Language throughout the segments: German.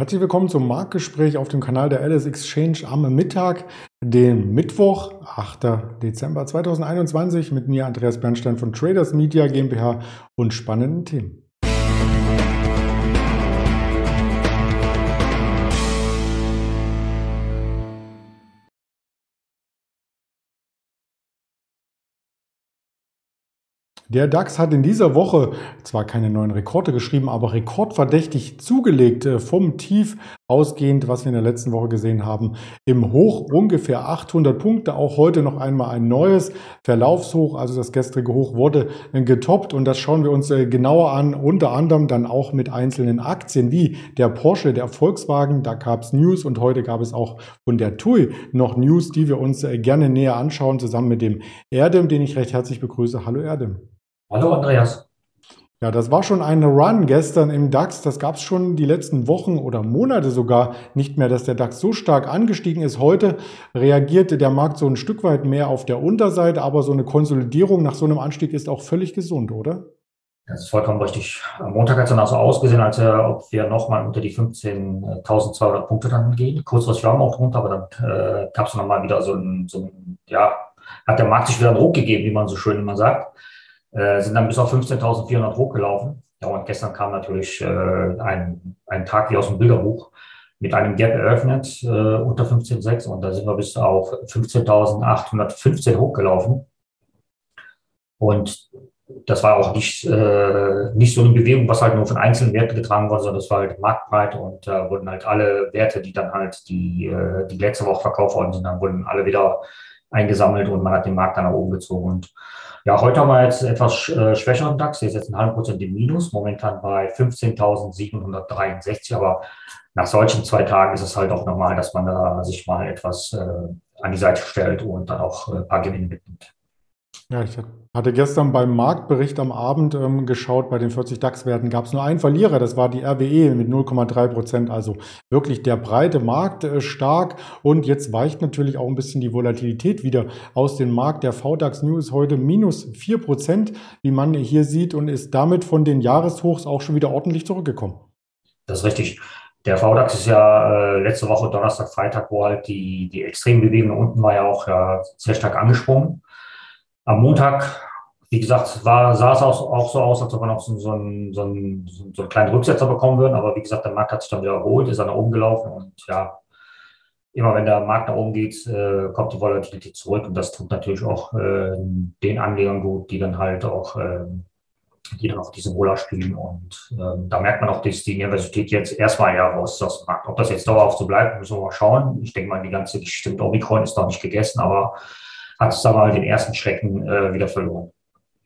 Herzlich willkommen zum Marktgespräch auf dem Kanal der LS Exchange am Mittag, den Mittwoch, 8. Dezember 2021 mit mir Andreas Bernstein von Traders Media GmbH und spannenden Themen. Der DAX hat in dieser Woche zwar keine neuen Rekorde geschrieben, aber rekordverdächtig zugelegt äh, vom Tief ausgehend, was wir in der letzten Woche gesehen haben, im Hoch ungefähr 800 Punkte. Auch heute noch einmal ein neues Verlaufshoch. Also das gestrige Hoch wurde äh, getoppt und das schauen wir uns äh, genauer an. Unter anderem dann auch mit einzelnen Aktien wie der Porsche, der Volkswagen. Da gab es News und heute gab es auch von der TUI noch News, die wir uns gerne näher anschauen, zusammen mit dem Erdem, den ich recht herzlich begrüße. Hallo Erdem. Hallo Andreas. Ja, das war schon eine Run gestern im DAX. Das gab es schon die letzten Wochen oder Monate sogar nicht mehr, dass der DAX so stark angestiegen ist. Heute reagierte der Markt so ein Stück weit mehr auf der Unterseite, aber so eine Konsolidierung nach so einem Anstieg ist auch völlig gesund, oder? Das ist vollkommen richtig. Am Montag hat es dann auch so ausgesehen, als ob wir nochmal unter die 15.200 Punkte dann gehen. Kurzfristig waren wir auch drunter, aber dann äh, gab es nochmal wieder so ein, so ein, ja, hat der Markt sich wieder einen Ruck gegeben, wie man so schön immer sagt äh, sind dann bis auf 15.400 hochgelaufen. Ja, und gestern kam natürlich äh, ein, ein Tag wie aus dem Bilderbuch mit einem Gap eröffnet äh, unter 15,6 und da sind wir bis auf 15.815 hochgelaufen. Und das war auch nicht, äh, nicht so eine Bewegung, was halt nur von einzelnen Werten getragen wurde, sondern das war halt marktbreit und da äh, wurden halt alle Werte, die dann halt die, äh, die letzte Woche verkauft worden sind, dann wurden alle wieder eingesammelt und man hat den Markt dann nach oben gezogen. Und ja, heute haben wir jetzt etwas äh, schwächeren DAX. Der ist jetzt einen halben Prozent im Minus, momentan bei 15.763. Aber nach solchen zwei Tagen ist es halt auch normal, dass man da sich mal etwas äh, an die Seite stellt und dann auch äh, ein paar Gewinne mitnimmt. Ja, ich hatte gestern beim Marktbericht am Abend ähm, geschaut, bei den 40 DAX-Werten gab es nur einen Verlierer, das war die RWE mit 0,3 Prozent, also wirklich der breite Markt äh, stark und jetzt weicht natürlich auch ein bisschen die Volatilität wieder aus dem Markt. Der VDAX News heute minus 4 Prozent, wie man hier sieht und ist damit von den Jahreshochs auch schon wieder ordentlich zurückgekommen. Das ist richtig. Der VDAX ist ja äh, letzte Woche Donnerstag, Freitag, wo halt die, die Extrembewegung unten war ja auch ja, sehr stark angesprungen am Montag, wie gesagt, war, sah es auch, auch so aus, als ob wir noch so, so, einen, so, so einen kleinen Rücksetzer bekommen würden. Aber wie gesagt, der Markt hat sich dann wieder erholt, ist dann nach oben gelaufen und ja, immer wenn der Markt nach oben geht, äh, kommt die Volatilität zurück und das tut natürlich auch äh, den Anlegern gut, die dann halt auch, äh, die dann auch diese Roller spielen und ähm, da merkt man auch, dass die Universität jetzt erstmal ja raus aus dem Markt. Ob das jetzt dauerhaft so bleibt, müssen wir mal schauen. Ich denke mal, die ganze Geschichte mit Omikron ist noch nicht gegessen, aber hat es da mal den ersten Schrecken äh, wieder verloren.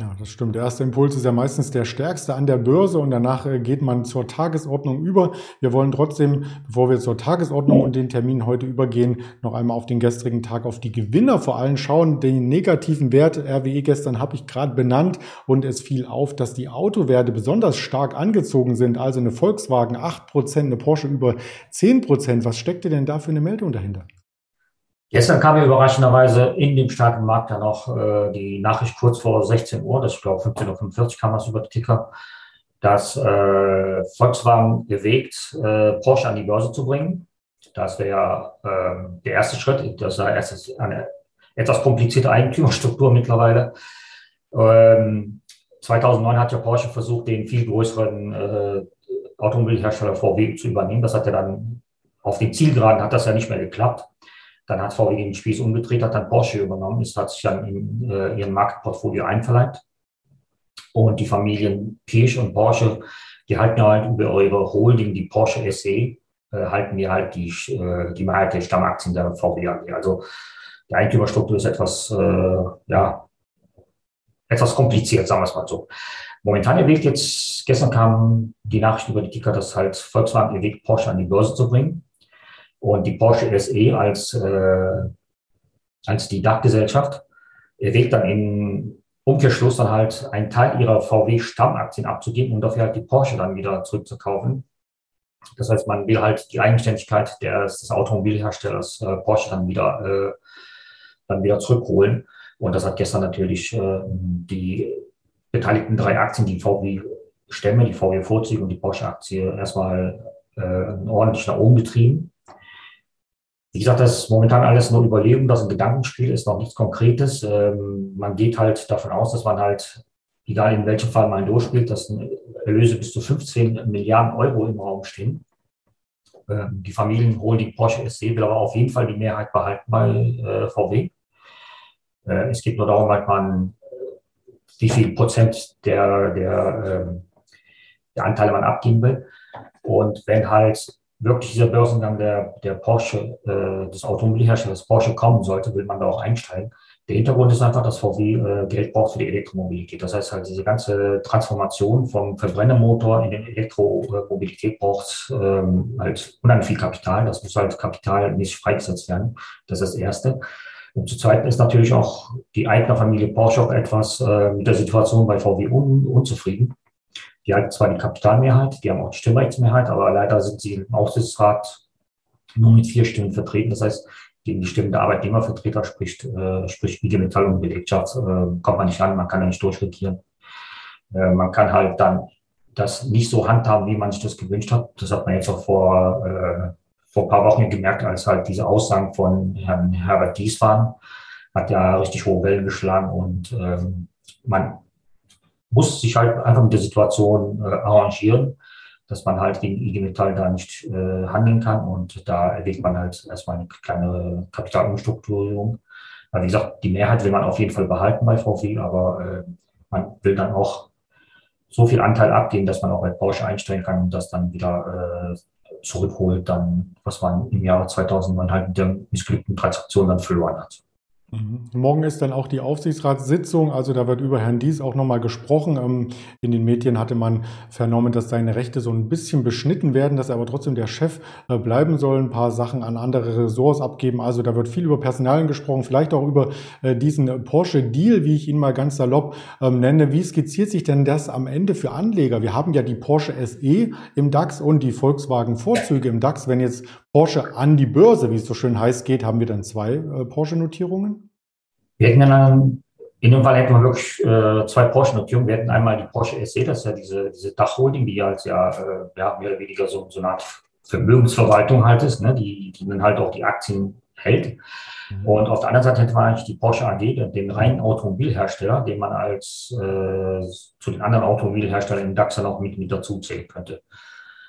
Ja, das stimmt. Der erste Impuls ist ja meistens der stärkste an der Börse und danach äh, geht man zur Tagesordnung über. Wir wollen trotzdem, bevor wir zur Tagesordnung und den Termin heute übergehen, noch einmal auf den gestrigen Tag, auf die Gewinner vor allem schauen. Den negativen Wert RWE gestern habe ich gerade benannt und es fiel auf, dass die Autowerte besonders stark angezogen sind. Also eine Volkswagen 8%, eine Porsche über 10%. Was steckte denn da für eine Meldung dahinter? Gestern kam ja überraschenderweise in dem starken Markt dann auch äh, die Nachricht kurz vor 16 Uhr, das ich glaube 15.45 Uhr kam das über die Ticker, dass äh, Volkswagen bewegt, äh, Porsche an die Börse zu bringen. Das wäre ja äh, der erste Schritt. Das ist eine etwas komplizierte Eigentümerstruktur mittlerweile. Ähm, 2009 hat ja Porsche versucht, den viel größeren äh, Automobilhersteller VW zu übernehmen. Das hat ja dann auf den Zielgeraden hat das ja nicht mehr geklappt. Dann hat VW den Spieß umgedreht, hat dann Porsche übernommen. Es hat sich dann in äh, ihren Marktportfolio einverleibt. Und die Familien Pirsch und Porsche, die halten halt über eure Holding, die Porsche SE, äh, halten wir halt die, äh, die Mehrheit der Stammaktien der VW AG. Also die Eigentümerstruktur ist etwas, äh, ja, etwas kompliziert, sagen wir es mal so. Momentan erwägt jetzt, gestern kam die Nachricht über die Ticker, dass halt Volkswagen erwägt, Porsche an die Börse zu bringen. Und die Porsche SE als, äh, als die Dachgesellschaft erwägt dann im Umkehrschluss dann halt einen Teil ihrer VW-Stammaktien abzugeben und dafür halt die Porsche dann wieder zurückzukaufen. Das heißt, man will halt die Eigenständigkeit des, des Automobilherstellers äh, Porsche dann wieder, äh, dann wieder zurückholen. Und das hat gestern natürlich äh, die beteiligten drei Aktien, die VW Stämme, die VW Vorzüge und die Porsche Aktie erstmal äh, ordentlich nach oben getrieben. Wie gesagt, das ist momentan alles nur Überlegung, das ist ein Gedankenspiel, ist noch nichts Konkretes. Ähm, man geht halt davon aus, dass man halt, egal in welchem Fall man durchspielt, dass Erlöse bis zu 15 Milliarden Euro im Raum stehen. Ähm, die Familienholding Porsche SC will aber auf jeden Fall die Mehrheit behalten bei äh, VW. Äh, es geht nur darum, halt man, wie viel Prozent der, der, ähm, der Anteile man abgeben will. Und wenn halt wirklich dieser Börsengang der, der Porsche, äh, des Automobilherstellers Porsche kommen sollte, will man da auch einsteigen. Der Hintergrund ist einfach, dass VW äh, Geld braucht für die Elektromobilität. Das heißt halt, diese ganze Transformation vom Verbrennermotor in die Elektromobilität braucht ähm, halt unheimlich viel Kapital. Das muss halt kapitalmäßig freigesetzt werden. Das ist das Erste. Und zu zweit ist natürlich auch die eigene Familie Porsche auch etwas äh, mit der Situation bei VW un unzufrieden. Die halten zwar die Kapitalmehrheit, die haben auch die Stimmrechtsmehrheit, aber leider sind sie im Aufsichtsrat nur mit vier Stimmen vertreten. Das heißt, gegen die Stimmen der Arbeitnehmervertreter spricht, äh, sprich IG Metall und Belegschaft, äh, kommt man nicht an, man kann ja nicht durchregieren. Äh, man kann halt dann das nicht so handhaben, wie man sich das gewünscht hat. Das hat man jetzt auch vor, äh, vor ein paar Wochen gemerkt, als halt diese Aussagen von Herrn Herbert Dies waren. Hat ja richtig hohe Wellen geschlagen und ähm, man muss sich halt einfach mit der Situation äh, arrangieren, dass man halt gegen IG Metall da nicht äh, handeln kann. Und da erwägt man halt erstmal eine kleine Kapitalumstrukturierung. Weil, wie gesagt, die Mehrheit will man auf jeden Fall behalten bei VW, aber äh, man will dann auch so viel Anteil abgeben, dass man auch bei Porsche einstellen kann und das dann wieder äh, zurückholt, dann, was man im Jahre 2000 halt mit der missglückten Transaktion dann verloren hat. Mhm. Morgen ist dann auch die Aufsichtsratssitzung, also da wird über Herrn Dies auch nochmal gesprochen. Ähm, in den Medien hatte man vernommen, dass seine Rechte so ein bisschen beschnitten werden, dass er aber trotzdem der Chef äh, bleiben soll, ein paar Sachen an andere Ressorts abgeben. Also da wird viel über Personalien gesprochen, vielleicht auch über äh, diesen Porsche-Deal, wie ich ihn mal ganz salopp ähm, nenne. Wie skizziert sich denn das am Ende für Anleger? Wir haben ja die Porsche SE im DAX und die Volkswagen-Vorzüge im DAX. Wenn jetzt Porsche an die Börse, wie es so schön heißt, geht, haben wir dann zwei äh, Porsche-Notierungen? Wir hätten dann, in dem Fall hätten wir wirklich äh, zwei Porsche-Notierungen. Wir hätten einmal die Porsche SE, das ist ja diese, diese Dachholding, die als ja, äh, ja mehr oder weniger so, so eine Art Vermögensverwaltung halt ist, ne, die, die dann halt auch die Aktien hält. Mhm. Und auf der anderen Seite hätten wir eigentlich die Porsche AG, den reinen Automobilhersteller, den man als äh, zu den anderen Automobilherstellern im DAX dann auch mit, mit dazu zählen könnte.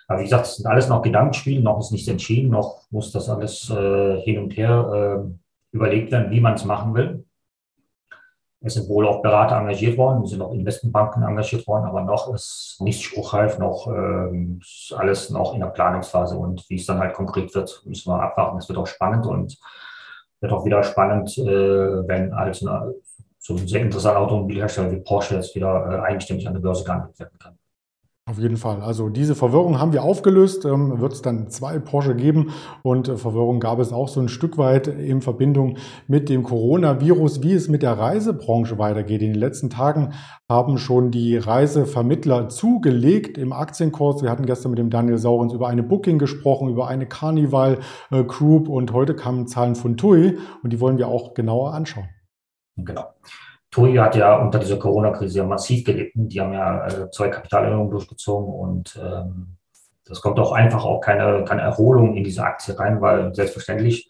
Aber wie gesagt, es sind alles noch Gedankenspiele, noch ist nichts entschieden, noch muss das alles äh, hin und her äh, überlegt werden, wie man es machen will. Es sind wohl auch Berater engagiert worden, es sind auch Investmentbanken engagiert worden, aber noch ist nicht spruchreif, noch ähm, ist alles noch in der Planungsphase und wie es dann halt konkret wird, müssen wir abwarten. Es wird auch spannend und wird auch wieder spannend, äh, wenn eine, so ein sehr interessanter Automobilhersteller wie Porsche jetzt wieder äh, eigenständig an der Börse gehandelt werden kann. Auf jeden Fall. Also diese Verwirrung haben wir aufgelöst. Ähm, Wird es dann zwei Porsche geben und äh, Verwirrung gab es auch so ein Stück weit in Verbindung mit dem Coronavirus, wie es mit der Reisebranche weitergeht. In den letzten Tagen haben schon die Reisevermittler zugelegt im Aktienkurs. Wir hatten gestern mit dem Daniel Saurens über eine Booking gesprochen, über eine Carnival äh, Group und heute kamen Zahlen von TUI und die wollen wir auch genauer anschauen. Genau. TUI hat ja unter dieser Corona-Krise massiv gelitten. Die haben ja äh, zwei Kapitalerhöhungen durchgezogen und ähm, das kommt auch einfach auch keine, keine Erholung in diese Aktie rein, weil selbstverständlich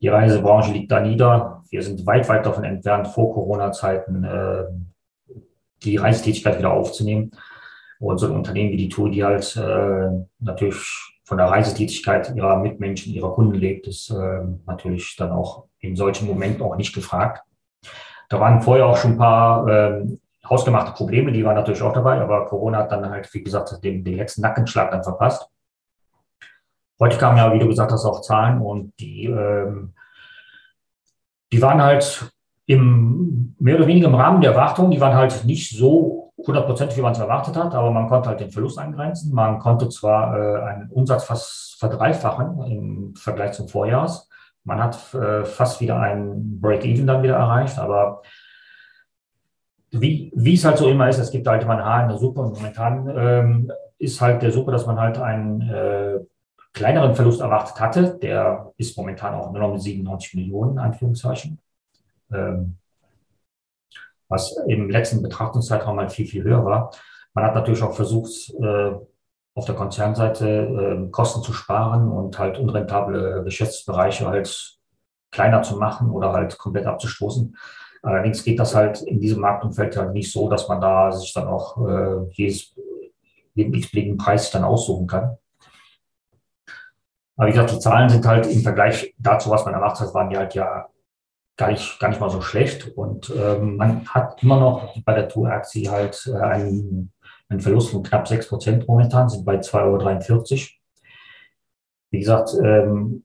die Reisebranche liegt da nieder. Wir sind weit, weit davon entfernt, vor Corona-Zeiten äh, die Reisetätigkeit wieder aufzunehmen. Und so ein Unternehmen wie die TUI, die halt äh, natürlich von der Reisetätigkeit ihrer Mitmenschen, ihrer Kunden lebt, ist äh, natürlich dann auch in solchen Momenten auch nicht gefragt. Da waren vorher auch schon ein paar ähm, hausgemachte Probleme, die waren natürlich auch dabei, aber Corona hat dann halt, wie gesagt, den, den letzten Nackenschlag dann verpasst. Heute kamen ja, wie du gesagt hast, auch Zahlen und die, ähm, die waren halt im, mehr oder weniger im Rahmen der Erwartungen, die waren halt nicht so hundertprozentig, wie man es erwartet hat, aber man konnte halt den Verlust eingrenzen. Man konnte zwar äh, einen Umsatz fast verdreifachen im Vergleich zum Vorjahrs, man hat äh, fast wieder ein Break-Even dann wieder erreicht, aber wie, wie es halt so immer ist, es gibt halt immer ein Haar in der Suppe und momentan ähm, ist halt der Suppe, dass man halt einen äh, kleineren Verlust erwartet hatte. Der ist momentan auch nur noch mit 97 Millionen, Anführungszeichen. Ähm, was im letzten Betrachtungszeitraum mal viel, viel höher war. Man hat natürlich auch versucht, äh, auf der Konzernseite äh, Kosten zu sparen und halt unrentable Geschäftsbereiche halt kleiner zu machen oder halt komplett abzustoßen. Allerdings geht das halt in diesem Marktumfeld halt nicht so, dass man da sich dann auch äh, jedes, jeden x-beliebigen Preis dann aussuchen kann. Aber wie gesagt, die Zahlen sind halt im Vergleich dazu, was man erwartet hat, waren die halt ja gar nicht, gar nicht mal so schlecht. Und ähm, man hat immer noch bei der Tour-Aktie halt äh, einen, einen Verlust von knapp 6 Prozent momentan, sind bei 2,43 Euro. Wie gesagt, ähm,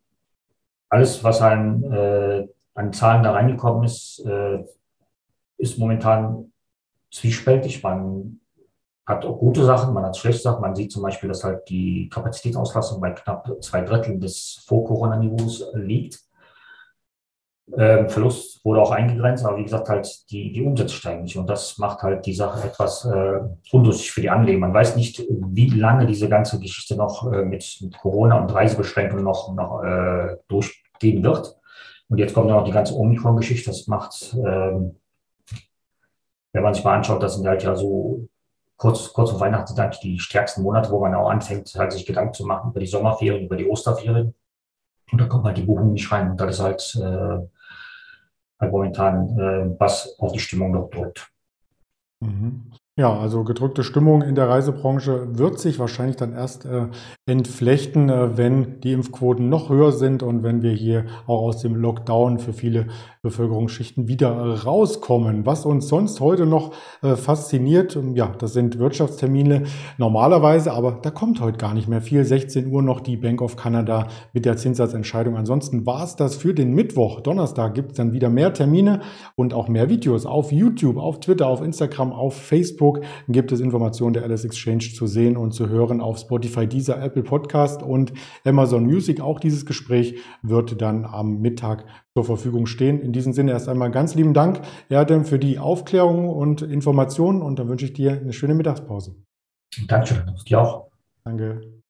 alles, was an, äh, an Zahlen da reingekommen ist, äh, ist momentan zwiespältig. Man hat auch gute Sachen, man hat schlechte Sachen. Man sieht zum Beispiel, dass halt die Kapazitätsauslastung bei knapp zwei Dritteln des Vor-Corona-Niveaus liegt. Ähm, Verlust wurde auch eingegrenzt, aber wie gesagt, halt die, die Umsätze steigen nicht. Und das macht halt die Sache etwas äh, undurchsichtig für die Anleger. Man weiß nicht, wie lange diese ganze Geschichte noch äh, mit, mit, Corona und Reisebeschränkungen noch, noch äh, durchgehen wird. Und jetzt kommt noch die ganze Omikron-Geschichte. Das macht, ähm, wenn man sich mal anschaut, das sind halt ja so kurz, kurz vor Weihnachten sind die stärksten Monate, wo man auch anfängt, halt sich Gedanken zu machen über die Sommerferien, über die Osterferien. Und da kommt halt die Buchung nicht rein. Und das ist halt äh, halt momentan, äh, was auf die Stimmung noch drückt. Mhm. Ja, also gedrückte Stimmung in der Reisebranche wird sich wahrscheinlich dann erst äh, entflechten, äh, wenn die Impfquoten noch höher sind und wenn wir hier auch aus dem Lockdown für viele Bevölkerungsschichten wieder rauskommen. Was uns sonst heute noch äh, fasziniert, ähm, ja, das sind Wirtschaftstermine normalerweise, aber da kommt heute gar nicht mehr viel. 16 Uhr noch die Bank of Canada mit der Zinssatzentscheidung. Ansonsten war es das für den Mittwoch. Donnerstag gibt es dann wieder mehr Termine und auch mehr Videos auf YouTube, auf Twitter, auf Instagram, auf Facebook. Facebook gibt es Informationen der Alice Exchange zu sehen und zu hören auf Spotify, dieser Apple Podcast und Amazon Music. Auch dieses Gespräch wird dann am Mittag zur Verfügung stehen. In diesem Sinne erst einmal ganz lieben Dank, Erdem, für die Aufklärung und Informationen und dann wünsche ich dir eine schöne Mittagspause. Dankeschön, dir auch. Danke.